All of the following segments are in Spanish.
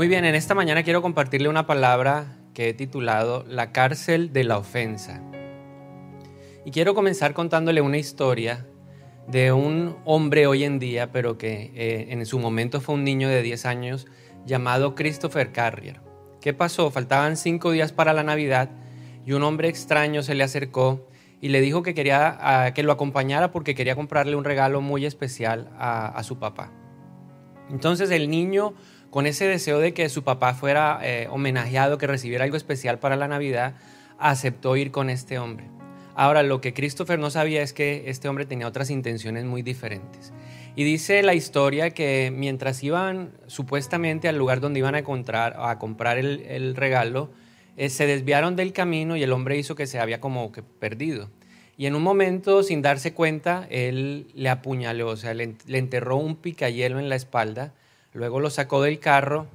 Muy bien, en esta mañana quiero compartirle una palabra que he titulado La cárcel de la ofensa. Y quiero comenzar contándole una historia de un hombre hoy en día, pero que eh, en su momento fue un niño de 10 años, llamado Christopher Carrier. ¿Qué pasó? Faltaban cinco días para la Navidad y un hombre extraño se le acercó y le dijo que quería que lo acompañara porque quería comprarle un regalo muy especial a, su papá. Entonces el niño, con ese deseo de que su papá fuera eh, homenajeado, que recibiera algo especial para la Navidad, aceptó ir con este hombre. Ahora, lo que Christopher no sabía es que este hombre tenía otras intenciones muy diferentes. Y dice la historia que mientras iban supuestamente al lugar donde iban a, comprar el regalo, eh, se desviaron del camino y el hombre hizo que se había como que perdido. Y en un momento, sin darse cuenta, él le apuñaló, o sea, le, enterró un picayelo en la espalda, luego lo sacó del carro,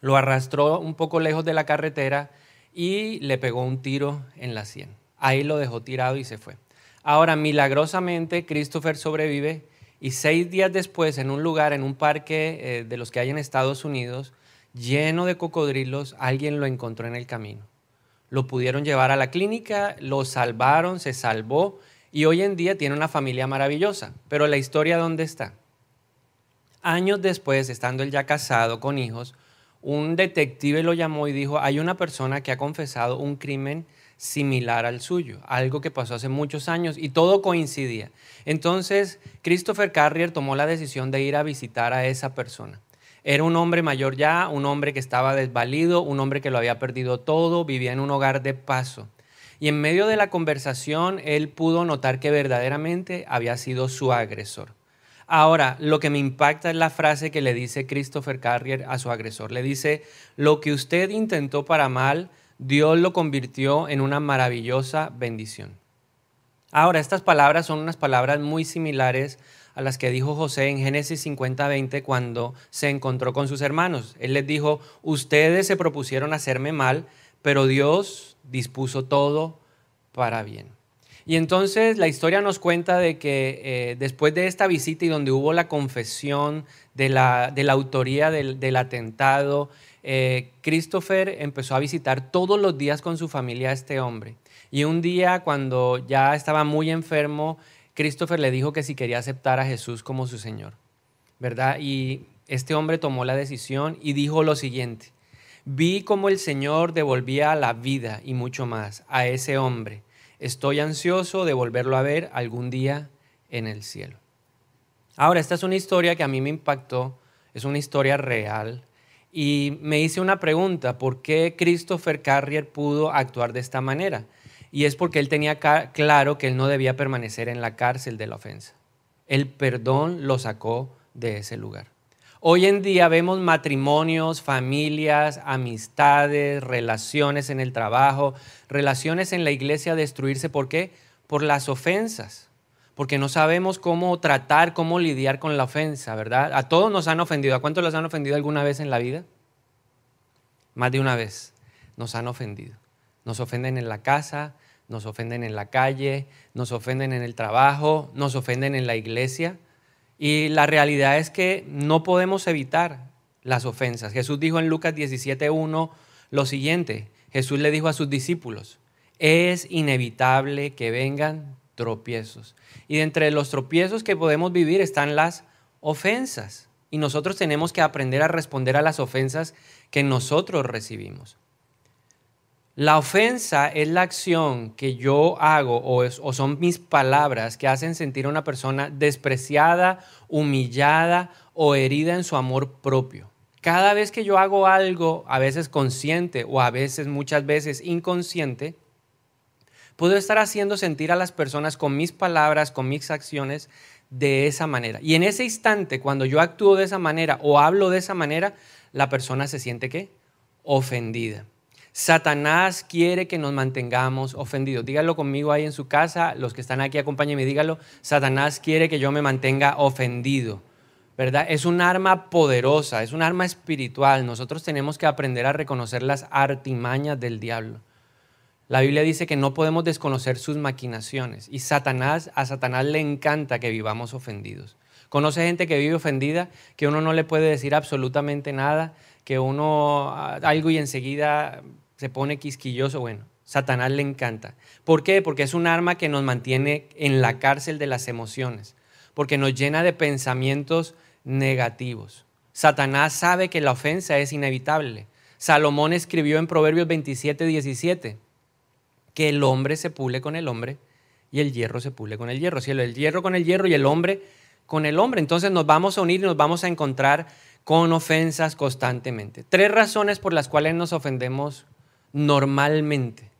lo arrastró un poco lejos de la carretera y le pegó un tiro en la sien. Ahí lo dejó tirado y se fue. Ahora, milagrosamente, Christopher sobrevive y seis días después, en un lugar, en un parque eh, de los que hay en Estados Unidos, lleno de cocodrilos, alguien lo encontró en el camino. Lo pudieron llevar a la clínica, lo salvaron, se salvó y hoy en día tiene una familia maravillosa. Pero la historia, ¿dónde está? Años después, estando él ya casado con hijos, un detective lo llamó y dijo, hay una persona que ha confesado un crimen similar al suyo, algo que pasó hace muchos años y todo coincidía. Entonces, Christopher Carrier tomó la decisión de ir a visitar a esa persona. Era un hombre mayor ya, un hombre que estaba desvalido, un hombre que lo había perdido todo, vivía en un hogar de paso. Y en medio de la conversación él pudo notar que verdaderamente había sido su agresor. Ahora, lo que me impacta es la frase que le dice Christopher Carrier a su agresor. Le dice, lo que usted intentó para mal, Dios lo convirtió en una maravillosa bendición. Ahora, estas palabras son unas palabras muy similares a las que dijo José en Génesis 50:20 cuando se encontró con sus hermanos. Él les dijo, ustedes se propusieron hacerme mal, pero Dios dispuso todo para bien. Y entonces la historia nos cuenta de que eh, después de esta visita y donde hubo la confesión de la, de la autoría del, atentado, eh, Christopher empezó a visitar todos los días con su familia a este hombre. Y un día cuando ya estaba muy enfermo, Christopher le dijo que si quería aceptar a Jesús como su Señor, ¿verdad? Y este hombre tomó la decisión y dijo lo siguiente, vi cómo el Señor devolvía la vida y mucho más a ese hombre. Estoy ansioso de volverlo a ver algún día en el cielo. Ahora, esta es una historia que a mí me impactó, es una historia real. Y me hice una pregunta, ¿por qué Christopher Carrier pudo actuar de esta manera? Y es porque él tenía claro que él no debía permanecer en la cárcel de la ofensa. El perdón lo sacó de ese lugar. Hoy en día vemos matrimonios, familias, amistades, relaciones en el trabajo, relaciones en la iglesia destruirse. ¿Por qué? Por las ofensas. Porque no sabemos cómo tratar, cómo lidiar con la ofensa, ¿verdad? A todos nos han ofendido. ¿A cuántos los han ofendido alguna vez en la vida? Más de una vez nos han ofendido. Nos ofenden en la casa, nos ofenden en la calle, nos ofenden en el trabajo, nos ofenden en la iglesia. Y la realidad es que no podemos evitar las ofensas. Jesús dijo en Lucas 17.1 lo siguiente. Jesús le dijo a sus discípulos, es inevitable que vengan tropiezos. Y entre los tropiezos que podemos vivir están las ofensas. Y nosotros tenemos que aprender a responder a las ofensas que nosotros recibimos. La ofensa es la acción que yo hago o, son mis palabras que hacen sentir a una persona despreciada, humillada o herida en su amor propio. Cada vez que yo hago algo, a veces consciente o a veces muchas veces inconsciente, puedo estar haciendo sentir a las personas con mis palabras, con mis acciones de esa manera. Y en ese instante, cuando yo actúo de esa manera o hablo de esa manera, la persona se siente ¿qué? Ofendida. Satanás quiere que nos mantengamos ofendidos. Dígalo conmigo ahí en su casa, los que están aquí, acompáñenme, dígalo. Satanás quiere que yo me mantenga ofendido. ¿Verdad? Es un arma poderosa, es un arma espiritual. Nosotros tenemos que aprender a reconocer las artimañas del diablo. La Biblia dice que no podemos desconocer sus maquinaciones y Satanás, a Satanás le encanta que vivamos ofendidos. Conoce gente que vive ofendida, que uno no le puede decir absolutamente nada, que uno ah, algo y enseguida se pone quisquilloso. Bueno, Satanás le encanta. ¿Por qué? Porque es un arma que nos mantiene en la cárcel de las emociones, porque nos llena de pensamientos negativos. Satanás sabe que la ofensa es inevitable. Salomón escribió en Proverbios 27, 17 que el hombre se pule con el hombre y el hierro se pule con el hierro. Si el hierro con el hierro y el hombre con el hombre. Entonces nos vamos a unir y nos vamos a encontrar con ofensas constantemente. Tres razones por las cuales nos ofendemos normalmente.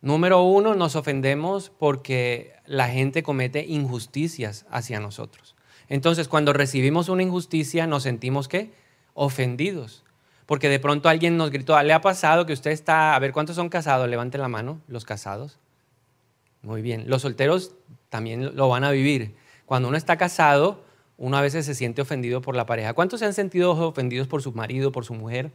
Número uno, nos ofendemos porque la gente comete injusticias hacia nosotros. Entonces, cuando recibimos una injusticia, nos sentimos ¿qué? Ofendidos. Porque de pronto alguien nos gritó, ¿le ha pasado que usted está, a ver, ¿cuántos son casados? Levante la mano, los casados. Muy bien. Los solteros también lo van a vivir. Cuando uno está casado, uno a veces se siente ofendido por la pareja. ¿Cuántos se han sentido ofendidos por su marido, por su mujer?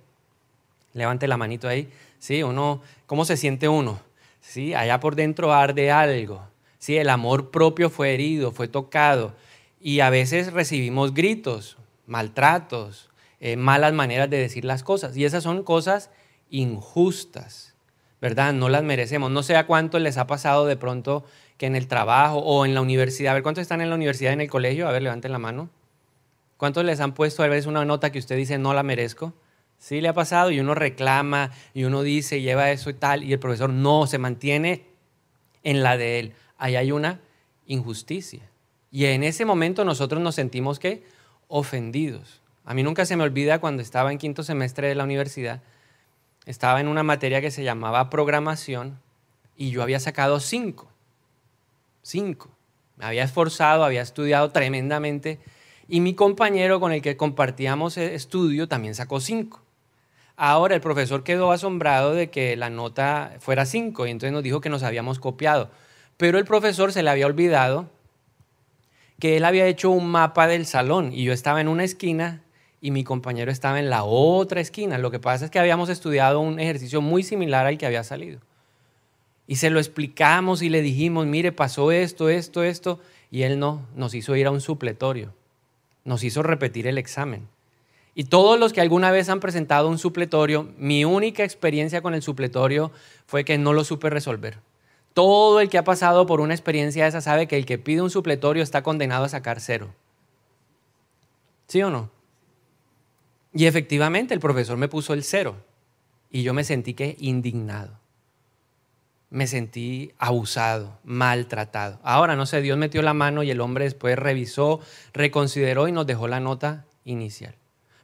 Levante la manito ahí. Sí, uno, ¿cómo se siente uno? Sí, allá por dentro arde algo. Sí, el amor propio fue herido, fue tocado. Y a veces recibimos gritos, maltratos, eh, malas maneras de decir las cosas. Y esas son cosas injustas, ¿verdad? No las merecemos. No sé a cuánto les ha pasado de pronto que en el trabajo o en la universidad. A ver, ¿cuántos están en la universidad, en el colegio? A ver, levanten la mano. ¿Cuántos les han puesto a veces una nota que usted dice no la merezco? Sí le ha pasado y uno reclama y uno dice, lleva eso y tal, y el profesor no, se mantiene en la de él. Ahí hay una injusticia. Y en ese momento nosotros nos sentimos que ofendidos. A mí nunca se me olvida cuando estaba en quinto semestre de la universidad, estaba en una materia que se llamaba programación y yo había sacado cinco. Cinco. Me había esforzado, había estudiado tremendamente y mi compañero con el que compartíamos estudio también sacó cinco. Ahora el profesor quedó asombrado de que la nota fuera 5 y entonces nos dijo que nos habíamos copiado. Pero el profesor se le había olvidado que él había hecho un mapa del salón y yo estaba en una esquina y mi compañero estaba en la otra esquina. Lo que pasa es que habíamos estudiado un ejercicio muy similar al que había salido. Y se lo explicamos y le dijimos, mire, pasó esto, esto, esto, y él no, nos hizo ir a un supletorio, nos hizo repetir el examen. Y todos los que alguna vez han presentado un supletorio, mi única experiencia con el supletorio fue que no lo supe resolver. Todo el que ha pasado por una experiencia esa sabe que el que pide un supletorio está condenado a sacar cero. ¿Sí o no? Y efectivamente el profesor me puso el cero y yo me sentí que indignado. Me sentí abusado, maltratado. Ahora no sé, Dios metió la mano y el hombre después revisó, reconsideró y nos dejó la nota inicial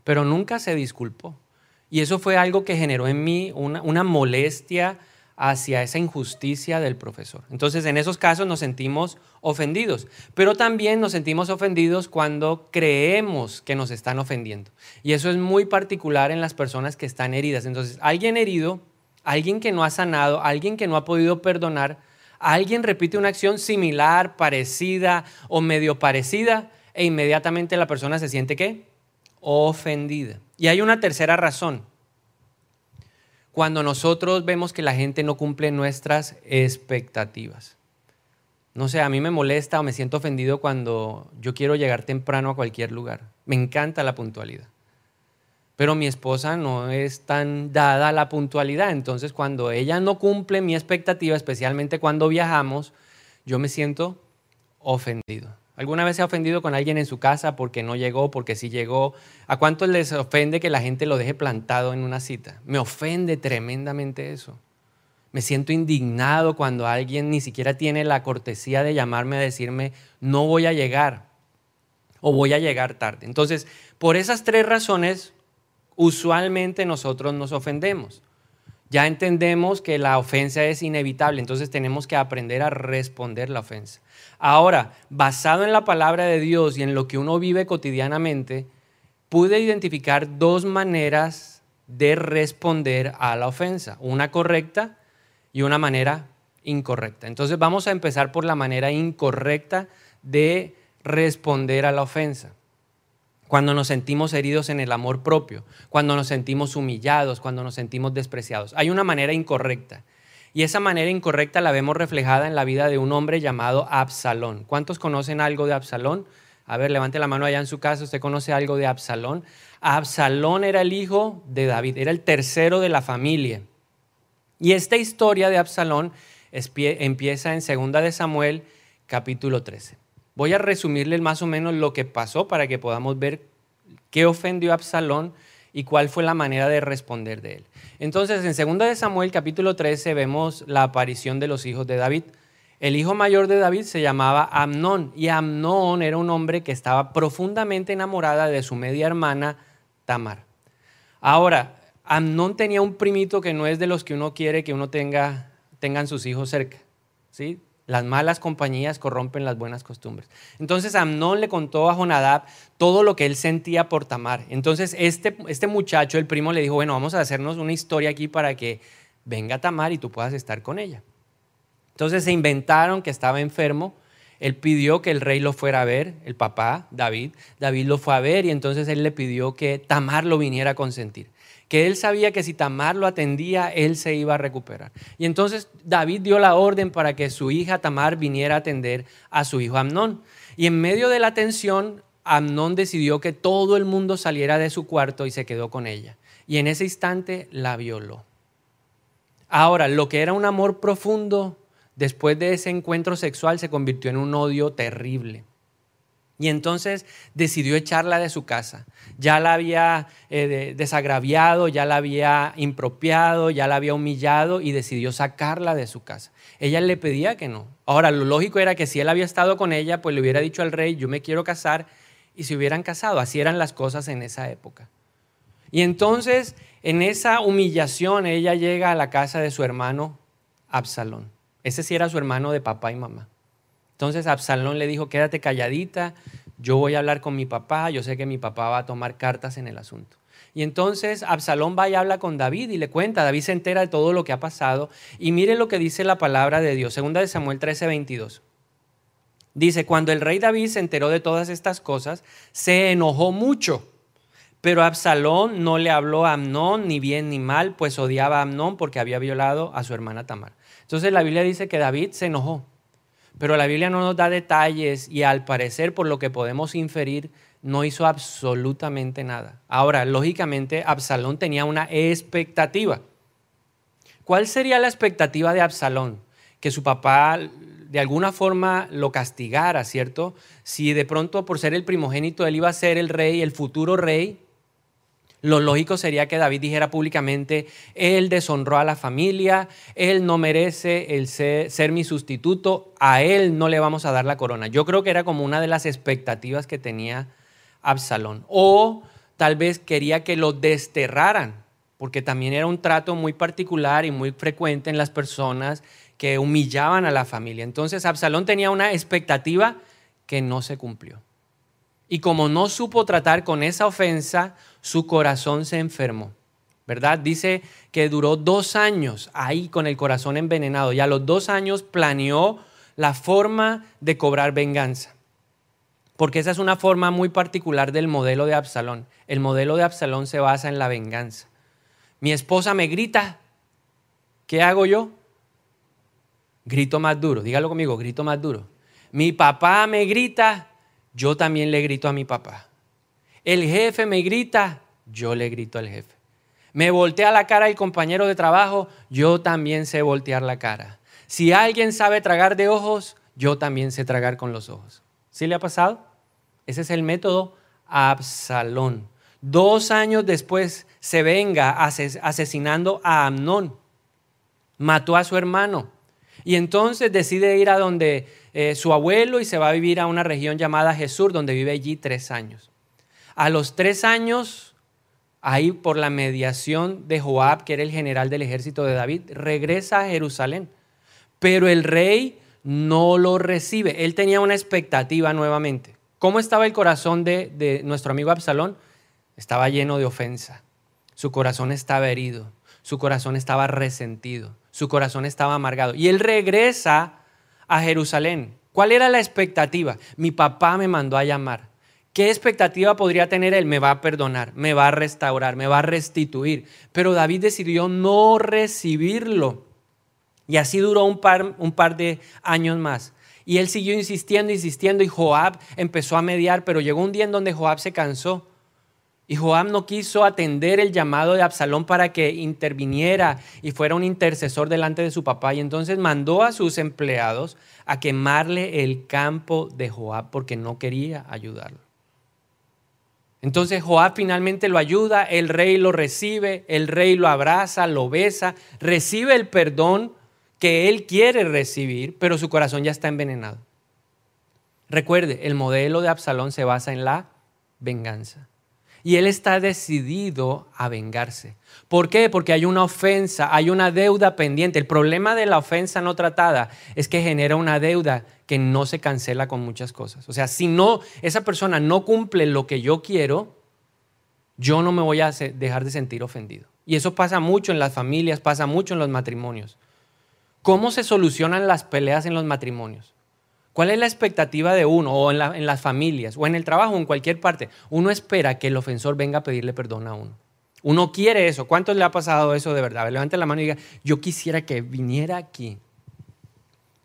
pero nunca se disculpó. Y eso fue algo que generó en mí una, molestia hacia esa injusticia del profesor. Entonces, en esos casos nos sentimos ofendidos, pero también nos sentimos ofendidos cuando creemos que nos están ofendiendo. Y eso es muy particular en las personas que están heridas. Entonces, alguien herido, alguien que no ha sanado, alguien que no ha podido perdonar, alguien repite una acción similar, parecida o medio parecida, e inmediatamente la persona se siente ¿qué? Ofendida. Y hay una tercera razón. Cuando nosotros vemos que la gente no cumple nuestras expectativas. No sé, a mí me molesta o me siento ofendido cuando yo quiero llegar temprano a cualquier lugar. Me encanta la puntualidad. Pero mi esposa no es tan dada a la puntualidad. Entonces, cuando ella no cumple mi expectativa, especialmente cuando viajamos, yo me siento ofendido. ¿Alguna vez se ha ofendido con alguien en su casa porque no llegó, porque sí llegó? ¿A cuántos les ofende que la gente lo deje plantado en una cita? Me ofende tremendamente eso. Me siento indignado cuando alguien ni siquiera tiene la cortesía de llamarme a decirme, no voy a llegar o voy a llegar tarde. Entonces, por esas tres razones, usualmente nosotros nos ofendemos. Ya entendemos que la ofensa es inevitable, entonces tenemos que aprender a responder la ofensa. Ahora, basado en la palabra de Dios y en lo que uno vive cotidianamente, pude identificar dos maneras de responder a la ofensa, una correcta y una manera incorrecta. Entonces vamos a empezar por la manera incorrecta de responder a la ofensa. Cuando nos sentimos heridos en el amor propio, cuando nos sentimos humillados, cuando nos sentimos despreciados. Hay una manera incorrecta y esa manera incorrecta la vemos reflejada en la vida de un hombre llamado Absalón. ¿Cuántos conocen algo de Absalón? A ver, levante la mano allá en su casa, ¿usted conoce algo de Absalón? Absalón era el hijo de David, era el tercero de la familia. Y esta historia de Absalón empieza en 2 de Samuel, capítulo 13. Voy a resumirles más o menos lo que pasó para que podamos ver qué ofendió a Absalón y cuál fue la manera de responder de él. Entonces, en 2 de Samuel capítulo 13 vemos la aparición de los hijos de David. El hijo mayor de David se llamaba Amnón y Amnón era un hombre que estaba profundamente enamorada de su media hermana Tamar. Ahora, Amnón tenía un primito que no es de los que uno quiere que uno tenga tengan sus hijos cerca, ¿sí? Las malas compañías corrompen las buenas costumbres. Entonces Amnón le contó a Jonadab todo lo que él sentía por Tamar. Entonces este, este muchacho, el primo, le dijo, bueno, vamos a hacernos una historia aquí para que venga Tamar y tú puedas estar con ella. Entonces se inventaron que estaba enfermo. Él pidió que el rey lo fuera a ver, el papá, David. David lo fue a ver y entonces él le pidió que Tamar lo viniera a consentir que él sabía que si Tamar lo atendía, él se iba a recuperar. Y entonces David dio la orden para que su hija Tamar viniera a atender a su hijo Amnón. Y en medio de la tensión, Amnón decidió que todo el mundo saliera de su cuarto y se quedó con ella. Y en ese instante la violó. Ahora, lo que era un amor profundo, después de ese encuentro sexual se convirtió en un odio terrible. Y entonces decidió echarla de su casa. Ya la había eh, desagraviado, ya la había impropiado, ya la había humillado y decidió sacarla de su casa. Ella le pedía que no. Ahora, lo lógico era que si él había estado con ella, pues le hubiera dicho al rey, yo me quiero casar, y se hubieran casado. Así eran las cosas en esa época. Y entonces, en esa humillación, ella llega a la casa de su hermano Absalón. Ese sí era su hermano de papá y mamá. Entonces Absalón le dijo, quédate calladita, yo voy a hablar con mi papá, yo sé que mi papá va a tomar cartas en el asunto. Y entonces Absalón va y habla con David y le cuenta, David se entera de todo lo que ha pasado y mire lo que dice la palabra de Dios, segunda de Samuel 13, 22. Dice, cuando el rey David se enteró de todas estas cosas, se enojó mucho. Pero Absalón no le habló a Amnón ni bien ni mal, pues odiaba a Amnón porque había violado a su hermana Tamar. Entonces la Biblia dice que David se enojó. Pero la Biblia no nos da detalles y al parecer, por lo que podemos inferir, no hizo absolutamente nada. Ahora, lógicamente, Absalón tenía una expectativa. ¿Cuál sería la expectativa de Absalón? Que su papá de alguna forma lo castigara, ¿cierto? Si de pronto por ser el primogénito él iba a ser el rey, el futuro rey, lo lógico sería que David dijera públicamente, él deshonró a la familia, él no merece el ser, mi sustituto, a él no le vamos a dar la corona. Yo creo que era como una de las expectativas que tenía Absalón. O tal vez quería que lo desterraran, porque también era un trato muy particular y muy frecuente en las personas que humillaban a la familia. Entonces Absalón tenía una expectativa que no se cumplió. Y como no supo tratar con esa ofensa, su corazón se enfermó. ¿Verdad? Dice que duró dos años ahí con el corazón envenenado y a los dos años planeó la forma de cobrar venganza. Porque esa es una forma muy particular del modelo de Absalón. El modelo de Absalón se basa en la venganza. Mi esposa me grita, ¿qué hago yo? Grito más duro, dígalo conmigo, grito más duro. Mi papá me grita, yo también le grito a mi papá. El jefe me grita, yo le grito al jefe. Me voltea la cara el compañero de trabajo, yo también sé voltear la cara. Si alguien sabe tragar de ojos, yo también sé tragar con los ojos. ¿Sí le ha pasado? Ese es el método Absalón. Dos años después se venga asesinando a Amnón. Mató a su hermano. Y entonces decide ir a donde eh, su abuelo y se va a vivir a una región llamada Jesús, donde vive allí tres años. A los tres años, ahí por la mediación de Joab, que era el general del ejército de David, regresa a Jerusalén. Pero el rey no lo recibe. Él tenía una expectativa nuevamente. ¿Cómo estaba el corazón de, de nuestro amigo Absalón? Estaba lleno de ofensa. Su corazón estaba herido. Su corazón estaba resentido. Su corazón estaba amargado. Y él regresa a Jerusalén. ¿Cuál era la expectativa? Mi papá me mandó a llamar. ¿Qué expectativa podría tener él? Me va a perdonar, me va a restaurar, me va a restituir. Pero David decidió no recibirlo. Y así duró un par, un par de años más. Y él siguió insistiendo, insistiendo, y Joab empezó a mediar, pero llegó un día en donde Joab se cansó. Y Joab no quiso atender el llamado de Absalón para que interviniera y fuera un intercesor delante de su papá. Y entonces mandó a sus empleados a quemarle el campo de Joab porque no quería ayudarlo. Entonces Joab finalmente lo ayuda, el rey lo recibe, el rey lo abraza, lo besa, recibe el perdón que él quiere recibir, pero su corazón ya está envenenado. Recuerde, el modelo de Absalón se basa en la venganza. Y él está decidido a vengarse. ¿Por qué? Porque hay una ofensa, hay una deuda pendiente. El problema de la ofensa no tratada es que genera una deuda que no se cancela con muchas cosas. O sea, si no, esa persona no cumple lo que yo quiero, yo no me voy a dejar de sentir ofendido. Y eso pasa mucho en las familias, pasa mucho en los matrimonios. ¿Cómo se solucionan las peleas en los matrimonios? ¿Cuál es la expectativa de uno o en, las familias o en el trabajo o en cualquier parte? Uno espera que el ofensor venga a pedirle perdón a uno. Uno quiere eso. ¿Cuántos le ha pasado eso de verdad? Levante la mano y diga, yo quisiera que viniera aquí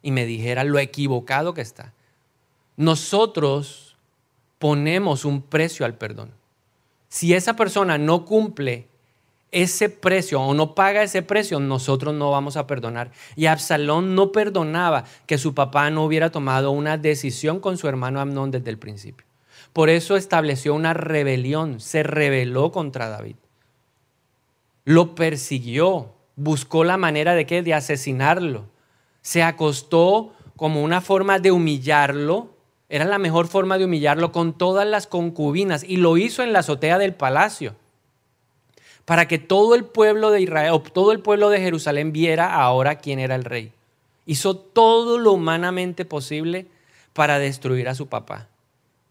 y me dijera lo equivocado que está. Nosotros ponemos un precio al perdón. Si esa persona no cumple ese precio o no paga ese precio, nosotros no vamos a perdonar. Y Absalón no perdonaba que su papá no hubiera tomado una decisión con su hermano Amnón desde el principio. Por eso estableció una rebelión, se rebeló contra David. Lo persiguió, buscó la manera de qué? De asesinarlo. Se acostó como una forma de humillarlo. Era la mejor forma de humillarlo con todas las concubinas y lo hizo en la azotea del palacio para que todo el pueblo de Israel, o todo el pueblo de Jerusalén viera ahora quién era el rey. Hizo todo lo humanamente posible para destruir a su papá.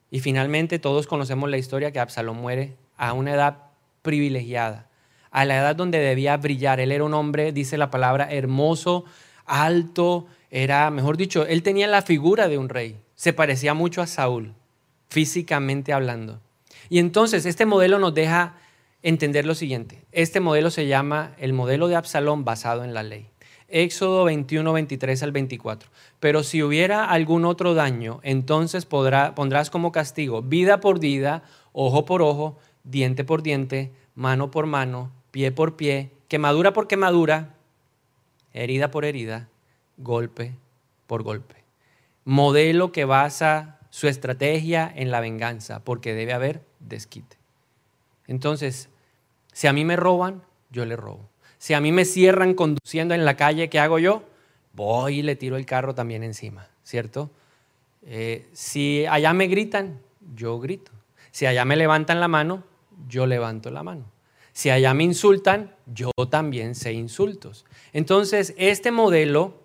Y finalmente todos conocemos la historia que Absalón muere a una edad privilegiada, a la edad donde debía brillar. Él era un hombre, dice la palabra, hermoso, alto, era, mejor dicho, él tenía la figura de un rey. Se parecía mucho a Saúl, físicamente hablando. Y entonces este modelo nos deja entender lo siguiente. Este modelo se llama el modelo de Absalón basado en la ley. Éxodo 21, 23 al 24. Pero si hubiera algún otro daño, entonces pondrás como castigo vida por vida, ojo por ojo, diente por diente, mano por mano, pie por pie, quemadura por quemadura, herida por herida, golpe por golpe. Modelo que basa su estrategia en la venganza, porque debe haber desquite. Entonces, si a mí me roban, yo le robo. Si a mí me cierran conduciendo en la calle, ¿qué hago yo? Voy y le tiro el carro también encima, ¿cierto? Eh, si allá me gritan, yo grito. Si allá me levantan la mano, yo levanto la mano. Si allá me insultan, yo también sé insultos. Entonces, este modelo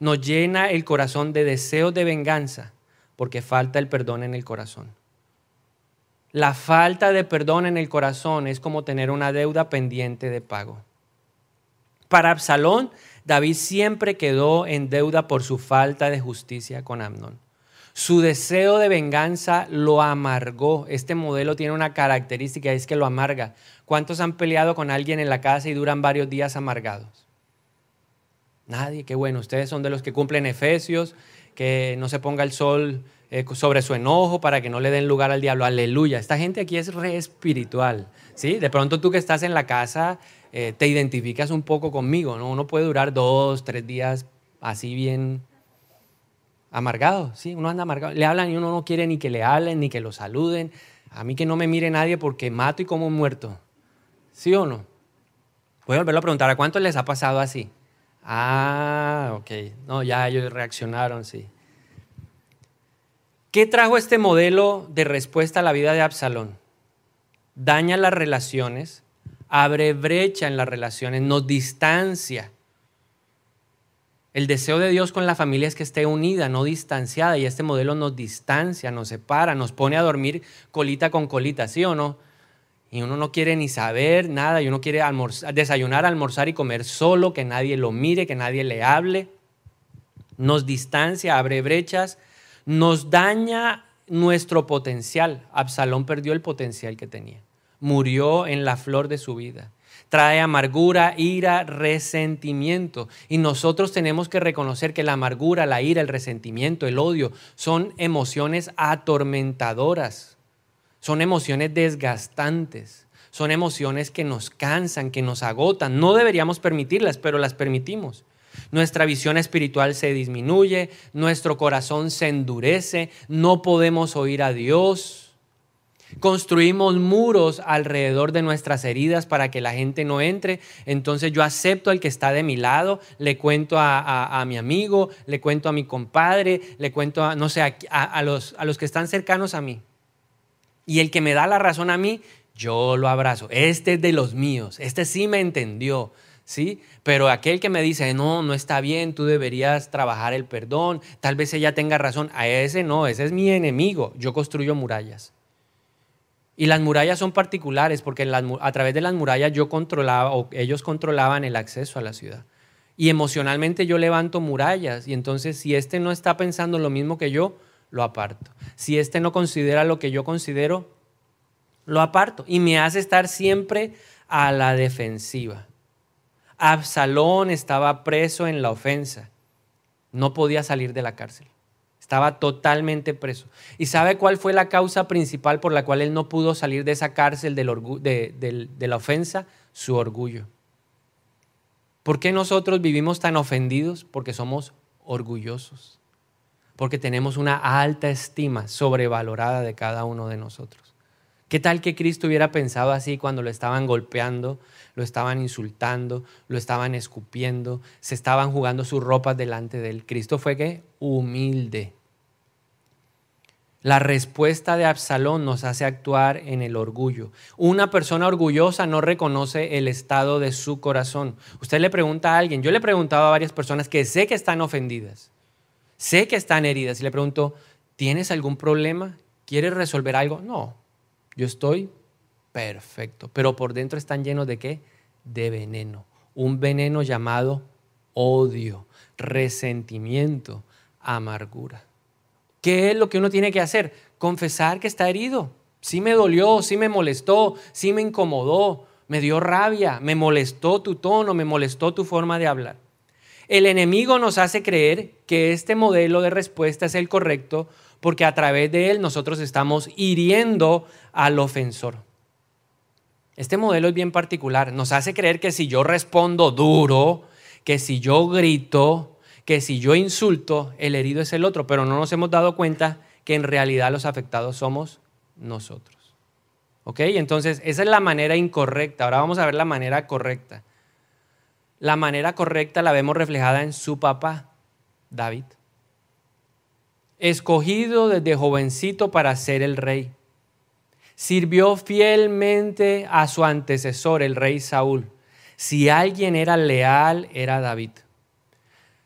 nos llena el corazón de deseos de venganza porque falta el perdón en el corazón. La falta de perdón en el corazón es como tener una deuda pendiente de pago. Para Absalón, David siempre quedó en deuda por su falta de justicia con Amnón. Su deseo de venganza lo amargó. Este modelo tiene una característica, es que lo amarga. ¿Cuántos han peleado con alguien en la casa y duran varios días amargados? Nadie, qué bueno. Ustedes son de los que cumplen Efesios, que no se ponga el sol eh, sobre su enojo para que no le den lugar al diablo. Aleluya. Esta gente aquí es re espiritual. ¿sí? De pronto tú que estás en la casa eh, te identificas un poco conmigo. ¿no? Uno puede durar dos, tres días así bien amargado. ¿sí? Uno anda amargado. Le hablan y uno no quiere ni que le hablen ni que lo saluden. A mí que no me mire nadie porque mato y como muerto. ¿Sí o no? Voy a volverlo a preguntar. ¿A cuántos les ha pasado así? Ah, ok. No, ya ellos reaccionaron, sí. ¿Qué trajo este modelo de respuesta a la vida de Absalón? Daña las relaciones, abre brecha en las relaciones, nos distancia. El deseo de Dios con la familia es que esté unida, no distanciada, y este modelo nos distancia, nos separa, nos pone a dormir colita con colita, ¿sí o no? Y uno no quiere ni saber nada, y uno quiere desayunar, almorzar y comer solo, que nadie lo mire, que nadie le hable. Nos distancia, abre brechas, nos daña nuestro potencial. Absalón perdió el potencial que tenía. Murió en la flor de su vida. Trae amargura, ira, resentimiento. Y nosotros tenemos que reconocer que la amargura, la ira, el resentimiento, el odio son emociones atormentadoras. Son emociones desgastantes. Son emociones que nos cansan, que nos agotan. No deberíamos permitirlas, pero las permitimos. Nuestra visión espiritual se disminuye, nuestro corazón se endurece, no podemos oír a Dios. Construimos muros alrededor de nuestras heridas para que la gente no entre. Entonces yo acepto al que está de mi lado, le cuento a, mi amigo, le cuento a mi compadre, le cuento a, no sé, a, los, a los que están cercanos a mí. Y el que me da la razón a mí, yo lo abrazo. Este es de los míos, este sí me entendió. ¿Sí? Pero aquel que me dice, no, no está bien, tú deberías trabajar el perdón, tal vez ella tenga razón, a ese no, ese es mi enemigo, yo construyo murallas. Y las murallas son particulares porque a través de las murallas yo controlaba o ellos controlaban el acceso a la ciudad. Y emocionalmente yo levanto murallas y entonces si este no está pensando lo mismo que yo, lo aparto. Si este no considera lo que yo considero, lo aparto y me hace estar siempre a la defensiva. Absalón estaba preso en la ofensa. No podía salir de la cárcel. Estaba totalmente preso. ¿Y sabe cuál fue la causa principal por la cual él no pudo salir de esa cárcel de, de la ofensa? Su orgullo. ¿Por qué nosotros vivimos tan ofendidos? Porque somos orgullosos. Porque tenemos una alta estima sobrevalorada de cada uno de nosotros. ¿Qué tal que Cristo hubiera pensado así cuando lo estaban golpeando, lo estaban insultando, lo estaban escupiendo, se estaban jugando sus ropas delante de él? Cristo fue que humilde. La respuesta de Absalón nos hace actuar en el orgullo. Una persona orgullosa no reconoce el estado de su corazón. Usted le pregunta a alguien, yo le he preguntado a varias personas que sé que están ofendidas, sé que están heridas, y le pregunto, ¿tienes algún problema? ¿Quieres resolver algo? No, yo estoy perfecto, pero por dentro están llenos de qué? De veneno. Un veneno llamado odio, resentimiento, amargura. ¿Qué es lo que uno tiene que hacer? Confesar que está herido. Sí me dolió, sí me molestó, sí me incomodó, me dio rabia, me molestó tu tono, me molestó tu forma de hablar. El enemigo nos hace creer que este modelo de respuesta es el correcto porque a través de él nosotros estamos hiriendo al ofensor. Este modelo es bien particular. Nos hace creer que si yo respondo duro, que si yo grito, que si yo insulto, el herido es el otro, pero no nos hemos dado cuenta que en realidad los afectados somos nosotros. ¿Ok? Entonces, esa es la manera incorrecta. Ahora vamos a ver la manera correcta. La manera correcta la vemos reflejada en su papá, David. Escogido desde jovencito para ser el rey. Sirvió fielmente a su antecesor, el rey Saúl. Si alguien era leal, era David.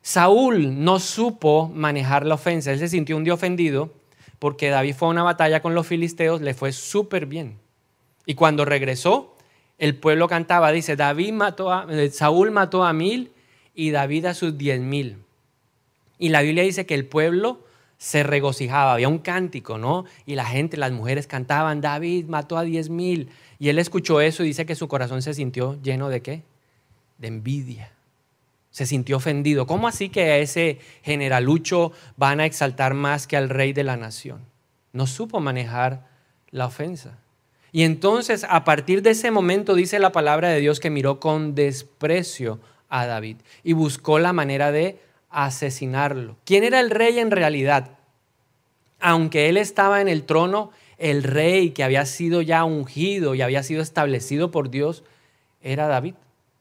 Saúl no supo manejar la ofensa, él se sintió un día ofendido porque David fue a una batalla con los filisteos, le fue súper bien. Y cuando regresó, el pueblo cantaba, dice, David mató a, eh, Saúl mató a mil y David a sus diez mil. Y la Biblia dice que el pueblo se regocijaba, había un cántico, ¿no? Y la gente, las mujeres cantaban, David mató a diez mil. Y él escuchó eso y dice que su corazón se sintió lleno de qué? De envidia se sintió ofendido. ¿Cómo así que a ese generalucho van a exaltar más que al rey de la nación? No supo manejar la ofensa. Y entonces, a partir de ese momento, dice la palabra de Dios que miró con desprecio a David y buscó la manera de asesinarlo. ¿Quién era el rey en realidad? Aunque él estaba en el trono, el rey que había sido ya ungido y había sido establecido por Dios era David.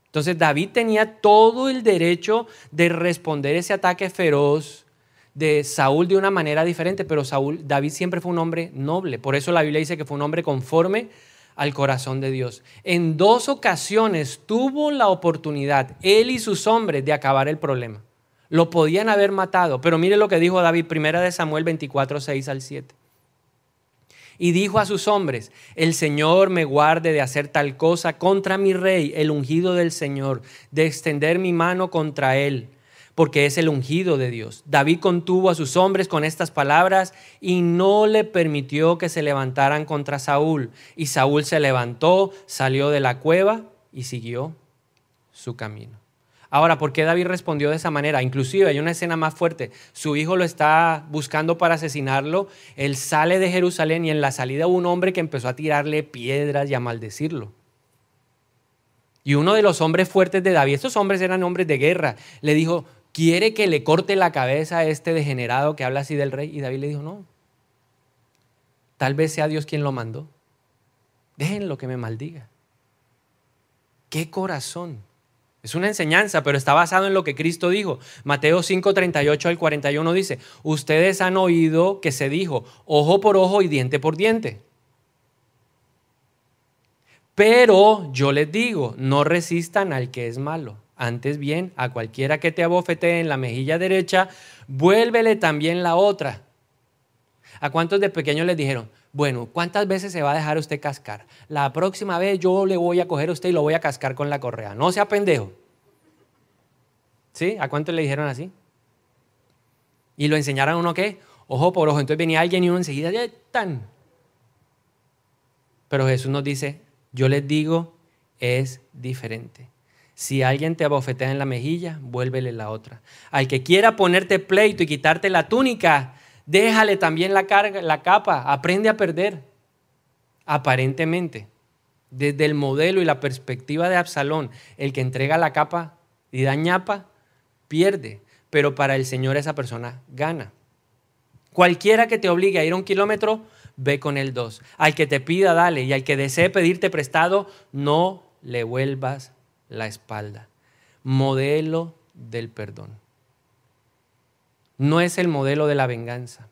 Entonces David tenía todo el derecho de responder ese ataque feroz de Saúl de una manera diferente, pero Saúl, David siempre fue un hombre noble. Por eso la Biblia dice que fue un hombre conforme al corazón de Dios. En dos ocasiones tuvo la oportunidad, él y sus hombres, de acabar el problema. Lo podían haber matado, pero mire lo que dijo David, primera de Samuel 24, 6 al 7 y dijo a sus hombres, el Señor me guarde de hacer tal cosa contra mi rey, el ungido del Señor, de extender mi mano contra él, porque es el ungido de Dios. David contuvo a sus hombres con estas palabras y no le permitió que se levantaran contra Saúl. Y Saúl se levantó, salió de la cueva y siguió su camino. Ahora, ¿por qué David respondió de esa manera? Inclusive hay una escena más fuerte. Su hijo lo está buscando para asesinarlo. Él sale de Jerusalén y en la salida hubo un hombre que empezó a tirarle piedras y a maldecirlo. Y uno de los hombres fuertes de David, estos hombres eran hombres de guerra, le dijo, ¿quiere que le corte la cabeza a este degenerado que habla así del rey? Y David le dijo, no, tal vez sea Dios quien lo mandó. Déjenlo que me maldiga. ¿Qué corazón? Es una enseñanza, pero está basado en lo que Cristo dijo. Mateo 5, 38 al 41 dice, ustedes han oído que se dijo, ojo por ojo y diente por diente. Pero yo les digo, no resistan al que es malo. Antes bien, a cualquiera que te abofetee en la mejilla derecha, vuélvele también la otra. ¿A cuántos de pequeños les dijeron, bueno, ¿cuántas veces se va a dejar usted cascar? La próxima vez yo le voy a coger a usted y lo voy a cascar con la correa. No sea pendejo. ¿Sí? ¿A cuántos le dijeron así? Y lo enseñaron a uno qué? Ojo por ojo. Entonces venía alguien y uno enseguida, ya tan. Pero Jesús nos dice, yo les digo, es diferente. Si alguien te abofetea en la mejilla, vuélvele la otra. Al que quiera ponerte pleito y quitarte la túnica, déjale también la, carga, la capa, aprende a perder. Aparentemente, desde el modelo y la perspectiva de Absalón, el que entrega la capa y da ñapa, pierde, pero para el Señor esa persona gana. Cualquiera que te obligue a ir un kilómetro, ve con el dos. Al que te pida, dale, y al que desee pedirte prestado, no le vuelvas la espalda. Modelo del perdón no es el modelo de la venganza.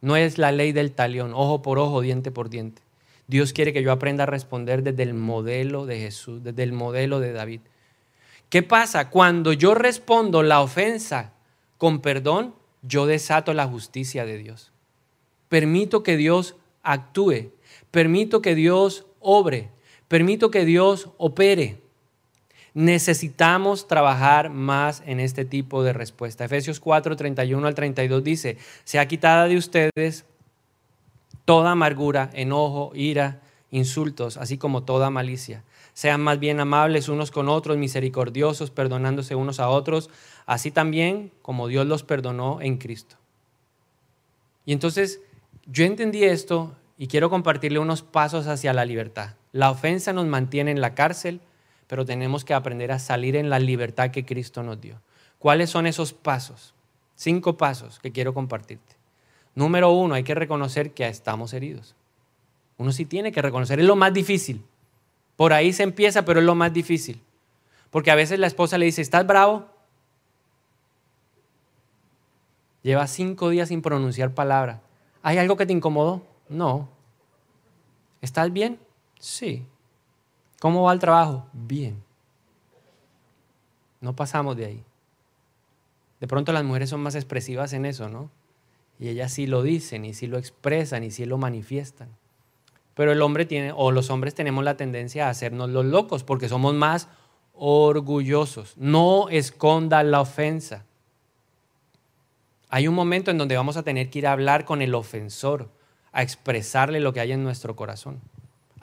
No es la ley del talión, ojo por ojo, diente por diente. Dios quiere que yo aprenda a responder desde el modelo de Jesús, desde el modelo de David. ¿Qué pasa? Cuando yo respondo la ofensa con perdón, yo desato la justicia de Dios. Permito que Dios actúe, permito que Dios obre, permito que Dios opere necesitamos trabajar más en este tipo de respuesta. Efesios 4, 31 al 32 dice, sea quitada de ustedes toda amargura, enojo, ira, insultos, así como toda malicia. Sean más bien amables unos con otros, misericordiosos, perdonándose unos a otros, así también como Dios los perdonó en Cristo. Y entonces yo entendí esto y quiero compartirle unos pasos hacia la libertad. La ofensa nos mantiene en la cárcel, pero tenemos que aprender a salir en la libertad que Cristo nos dio. ¿Cuáles son esos pasos? Cinco pasos que quiero compartirte. Número uno, hay que reconocer que estamos heridos. Uno sí tiene que reconocer, es lo más difícil. Por ahí se empieza, pero es lo más difícil. Porque a veces la esposa le dice, ¿estás bravo? Lleva cinco días sin pronunciar palabra. ¿Hay algo que te incomodó? No. ¿Estás bien? Sí. ¿Cómo va el trabajo? Bien. No pasamos de ahí. De pronto las mujeres son más expresivas en eso, ¿no? Y ellas sí lo dicen y sí lo expresan y sí lo manifiestan. Pero el hombre tiene, o los hombres tenemos la tendencia a hacernos los locos porque somos más orgullosos. No esconda la ofensa. Hay un momento en donde vamos a tener que ir a hablar con el ofensor, a expresarle lo que hay en nuestro corazón.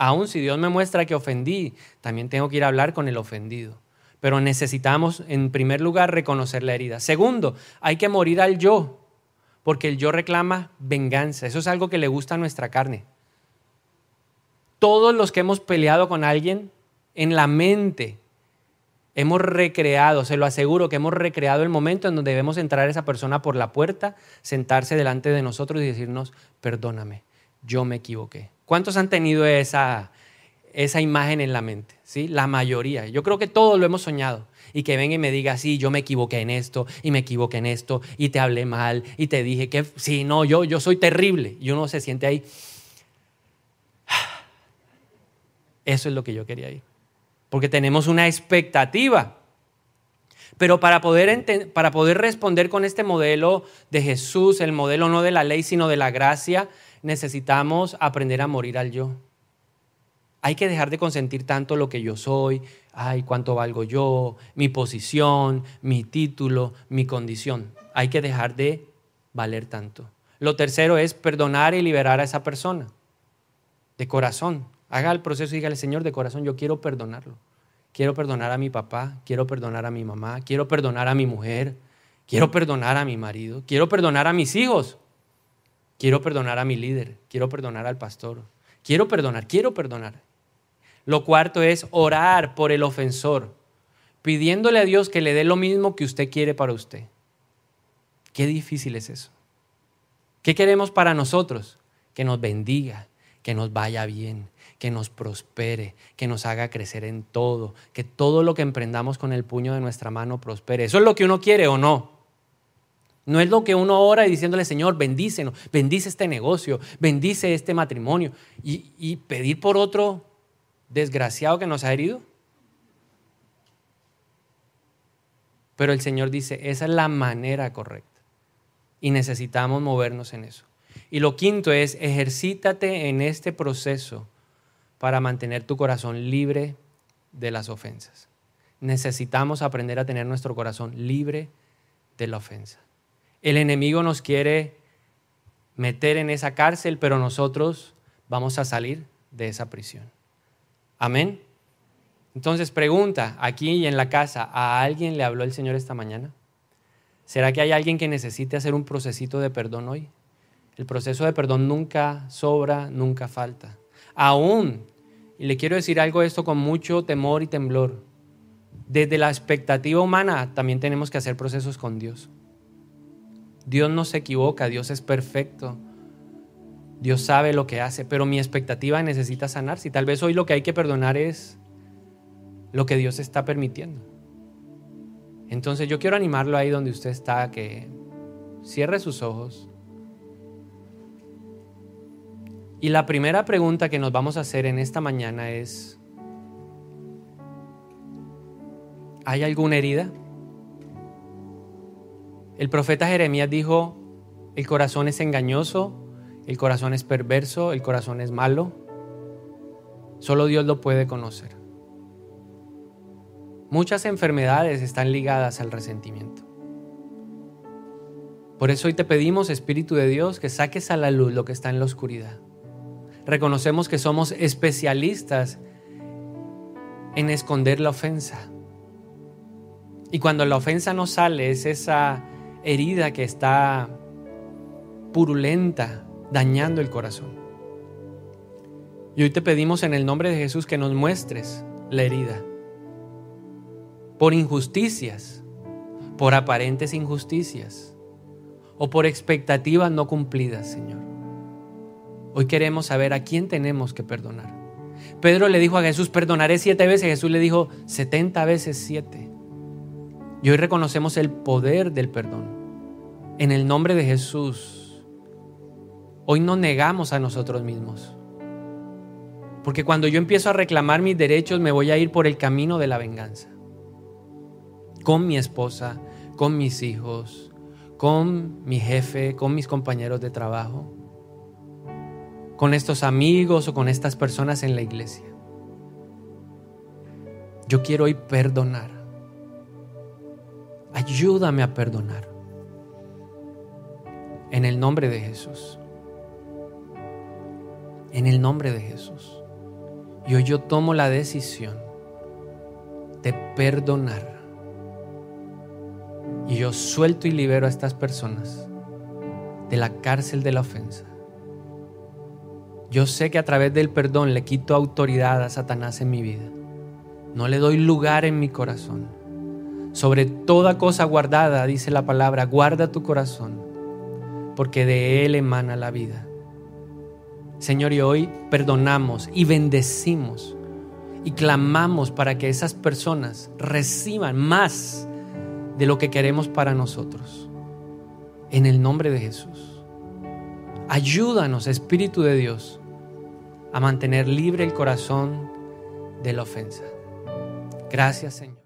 Aún si Dios me muestra que ofendí, también tengo que ir a hablar con el ofendido. Pero necesitamos, en primer lugar, reconocer la herida. Segundo, hay que morir al yo, porque el yo reclama venganza. Eso es algo que le gusta a nuestra carne. Todos los que hemos peleado con alguien, en la mente, hemos recreado, se lo aseguro, que hemos recreado el momento en donde debemos entrar esa persona por la puerta, sentarse delante de nosotros y decirnos, perdóname, yo me equivoqué. ¿Cuántos han tenido esa, esa imagen en la mente? ¿Sí? La mayoría. Yo creo que todos lo hemos soñado. Y que venga y me diga, sí, yo me equivoqué en esto, y me equivoqué en esto, y te hablé mal, y te dije que, sí, no, yo, yo soy terrible. Y uno se siente ahí. Eso es lo que yo quería ir. Porque tenemos una expectativa. Pero para poder, para poder responder con este modelo de Jesús, el modelo no de la ley, sino de la gracia, necesitamos aprender a morir al yo. Hay que dejar de consentir tanto lo que yo soy, ay, cuánto valgo yo, mi posición, mi título, mi condición. Hay que dejar de valer tanto. Lo tercero es perdonar y liberar a esa persona. De corazón. Haga el proceso y dígale, Señor, de corazón, yo quiero perdonarlo. quiero perdonar a mi papá, quiero perdonar a mi mamá, quiero perdonar a mi mujer, quiero perdonar a mi marido, quiero perdonar a mis hijos, quiero perdonar a mi líder, quiero perdonar al pastor, quiero perdonar, quiero perdonar. Lo cuarto es orar por el ofensor, pidiéndole a Dios que le dé lo mismo que usted quiere para usted. Qué difícil es eso. ¿Qué queremos para nosotros? Que nos bendiga, que nos vaya bien, que nos prospere, que nos haga crecer en todo, que todo lo que emprendamos con el puño de nuestra mano prospere. ¿Eso es lo que uno quiere o no? No es lo que uno ora y diciéndole, Señor, bendícenos, bendice este negocio, bendice este matrimonio. Y, y pedir por otro desgraciado que nos ha herido. Pero el Señor dice, esa es la manera correcta. Y necesitamos movernos en eso. Y lo quinto es, ejercítate en este proceso para mantener tu corazón libre de las ofensas. Necesitamos aprender a tener nuestro corazón libre de la ofensa. El enemigo nos quiere meter en esa cárcel, pero nosotros vamos a salir de esa prisión. Amén. Entonces pregunta, aquí y en la casa, ¿a alguien le habló el Señor esta mañana? ¿Será que hay alguien que necesite hacer un procesito de perdón hoy? El proceso de perdón nunca sobra, nunca falta. Aún y le quiero decir algo de esto con mucho temor y temblor. Desde la expectativa humana también tenemos que hacer procesos con Dios. Dios no se equivoca, Dios es perfecto. Dios sabe lo que hace, pero mi expectativa necesita sanarse. Y tal vez hoy lo que hay que perdonar es lo que Dios está permitiendo. Entonces yo quiero animarlo ahí donde usted está, que cierre sus ojos Y la primera pregunta que nos vamos a hacer en esta mañana es, ¿hay alguna herida? El profeta Jeremías dijo, el corazón es engañoso, el corazón es perverso, el corazón es malo. Solo Dios lo puede conocer. Muchas enfermedades están ligadas al resentimiento. Por eso hoy te pedimos, Espíritu de Dios, que saques a la luz lo que está en la oscuridad reconocemos que somos especialistas en esconder la ofensa. Y cuando la ofensa no sale, es esa herida que está purulenta, dañando el corazón. Y hoy te pedimos en el nombre de Jesús que nos muestres la herida. Por injusticias, por aparentes injusticias o por expectativas no cumplidas, Señor. Hoy queremos saber a quién tenemos que perdonar. Pedro le dijo a Jesús, perdonaré siete veces. Jesús le dijo, setenta veces siete. Y hoy reconocemos el poder del perdón. En el nombre de Jesús, hoy no negamos a nosotros mismos. Porque cuando yo empiezo a reclamar mis derechos, me voy a ir por el camino de la venganza. Con mi esposa, con mis hijos, con mi jefe, con mis compañeros de trabajo con estos amigos o con estas personas en la iglesia. Yo quiero hoy perdonar. Ayúdame a perdonar. En el nombre de Jesús. En el nombre de Jesús. Y hoy yo tomo la decisión de perdonar. Y yo suelto y libero a estas personas de la cárcel de la ofensa yo sé que a través del perdón le quito autoridad a Satanás en mi vida. No le doy lugar en mi corazón. Sobre toda cosa guardada, dice la palabra, guarda tu corazón, porque de él emana la vida. Señor, y hoy perdonamos y bendecimos y clamamos para que esas personas reciban más de lo que queremos para nosotros. En el nombre de Jesús. Ayúdanos, Espíritu de Dios, a mantener libre el corazón de la ofensa. Gracias, Señor.